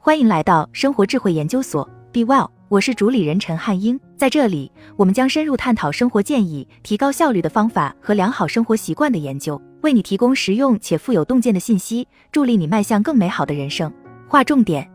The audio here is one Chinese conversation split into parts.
欢迎来到生活智慧研究所，Be Well，我是主理人陈汉英。在这里，我们将深入探讨生活建议、提高效率的方法和良好生活习惯的研究，为你提供实用且富有洞见的信息，助力你迈向更美好的人生。划重点：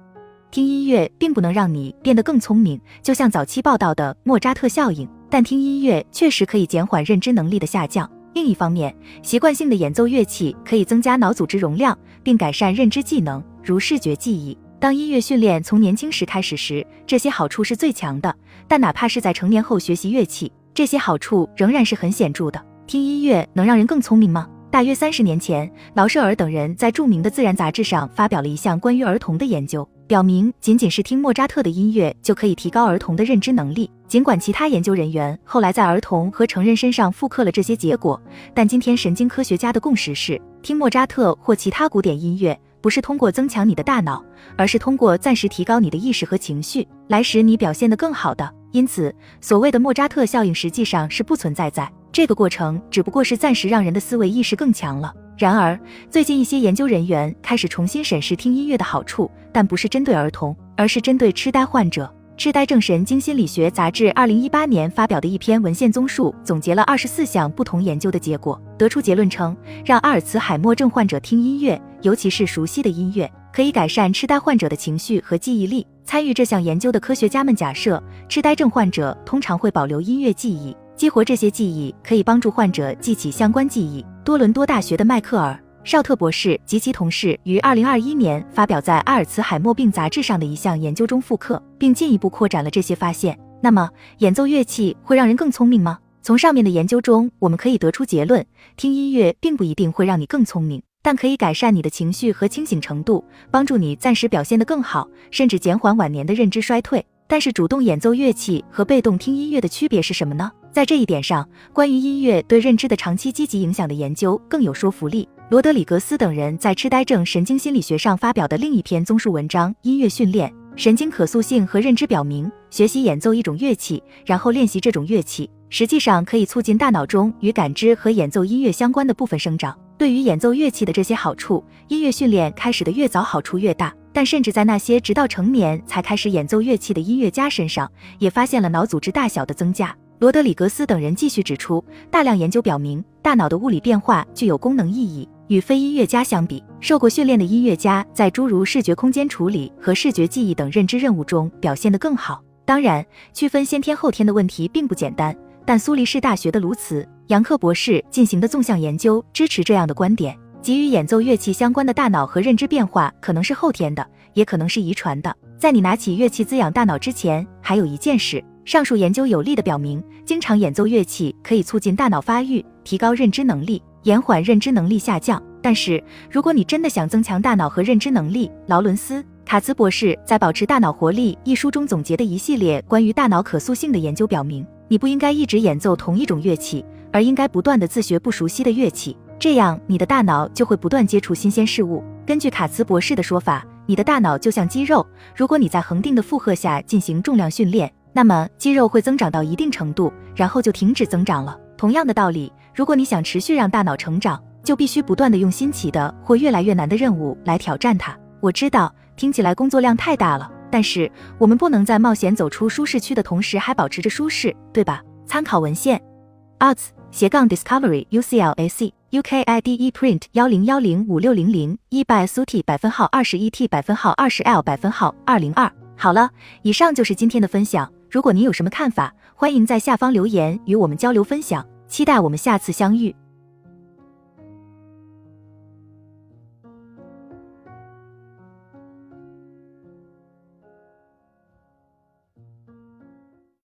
听音乐并不能让你变得更聪明，就像早期报道的莫扎特效应，但听音乐确实可以减缓认知能力的下降。另一方面，习惯性的演奏乐器可以增加脑组织容量，并改善认知技能，如视觉记忆。当音乐训练从年轻时开始时，这些好处是最强的。但哪怕是在成年后学习乐器，这些好处仍然是很显著的。听音乐能让人更聪明吗？大约三十年前，劳舍尔等人在著名的《自然》杂志上发表了一项关于儿童的研究，表明仅仅是听莫扎特的音乐就可以提高儿童的认知能力。尽管其他研究人员后来在儿童和成人身上复刻了这些结果，但今天神经科学家的共识是，听莫扎特或其他古典音乐。不是通过增强你的大脑，而是通过暂时提高你的意识和情绪，来使你表现得更好的。因此，所谓的莫扎特效应实际上是不存在在这个过程，只不过是暂时让人的思维意识更强了。然而，最近一些研究人员开始重新审视听音乐的好处，但不是针对儿童，而是针对痴呆患者。痴呆症神经心理学杂志二零一八年发表的一篇文献综述，总结了二十四项不同研究的结果，得出结论称，让阿尔茨海默症患者听音乐，尤其是熟悉的音乐，可以改善痴呆患者的情绪和记忆力。参与这项研究的科学家们假设，痴呆症患者通常会保留音乐记忆，激活这些记忆可以帮助患者记起相关记忆。多伦多大学的迈克尔。绍特博士及其同事于二零二一年发表在《阿尔茨海默病杂志》上的一项研究中复刻，并进一步扩展了这些发现。那么，演奏乐器会让人更聪明吗？从上面的研究中，我们可以得出结论：听音乐并不一定会让你更聪明，但可以改善你的情绪和清醒程度，帮助你暂时表现得更好，甚至减缓晚年的认知衰退。但是，主动演奏乐器和被动听音乐的区别是什么呢？在这一点上，关于音乐对认知的长期积极影响的研究更有说服力。罗德里格斯等人在痴呆症神经心理学上发表的另一篇综述文章《音乐训练、神经可塑性和认知》表明，学习演奏一种乐器，然后练习这种乐器，实际上可以促进大脑中与感知和演奏音乐相关的部分生长。对于演奏乐器的这些好处，音乐训练开始的越早，好处越大。但甚至在那些直到成年才开始演奏乐器的音乐家身上，也发现了脑组织大小的增加。罗德里格斯等人继续指出，大量研究表明，大脑的物理变化具有功能意义。与非音乐家相比，受过训练的音乐家在诸如视觉空间处理和视觉记忆等认知任务中表现得更好。当然，区分先天后天的问题并不简单，但苏黎世大学的卢茨杨克博士进行的纵向研究支持这样的观点：即与演奏乐器相关的大脑和认知变化可能是后天的，也可能是遗传的。在你拿起乐器滋养大脑之前，还有一件事。上述研究有力的表明，经常演奏乐器可以促进大脑发育，提高认知能力。延缓认知能力下降，但是如果你真的想增强大脑和认知能力，劳伦斯·卡茨博士在《保持大脑活力》一书中总结的一系列关于大脑可塑性的研究表明，你不应该一直演奏同一种乐器，而应该不断地自学不熟悉的乐器，这样你的大脑就会不断接触新鲜事物。根据卡茨博士的说法，你的大脑就像肌肉，如果你在恒定的负荷下进行重量训练，那么肌肉会增长到一定程度，然后就停止增长了。同样的道理，如果你想持续让大脑成长，就必须不断的用新奇的或越来越难的任务来挑战它。我知道听起来工作量太大了，但是我们不能在冒险走出舒适区的同时还保持着舒适，对吧？参考文献：arts 斜杠 discovery UCLAC UKIDE print 幺零幺零五六零零一 by SUT 百分号二十一 T 百分号二十 L 百分号二零二。好了，以上就是今天的分享。如果您有什么看法，欢迎在下方留言与我们交流分享。期待我们下次相遇。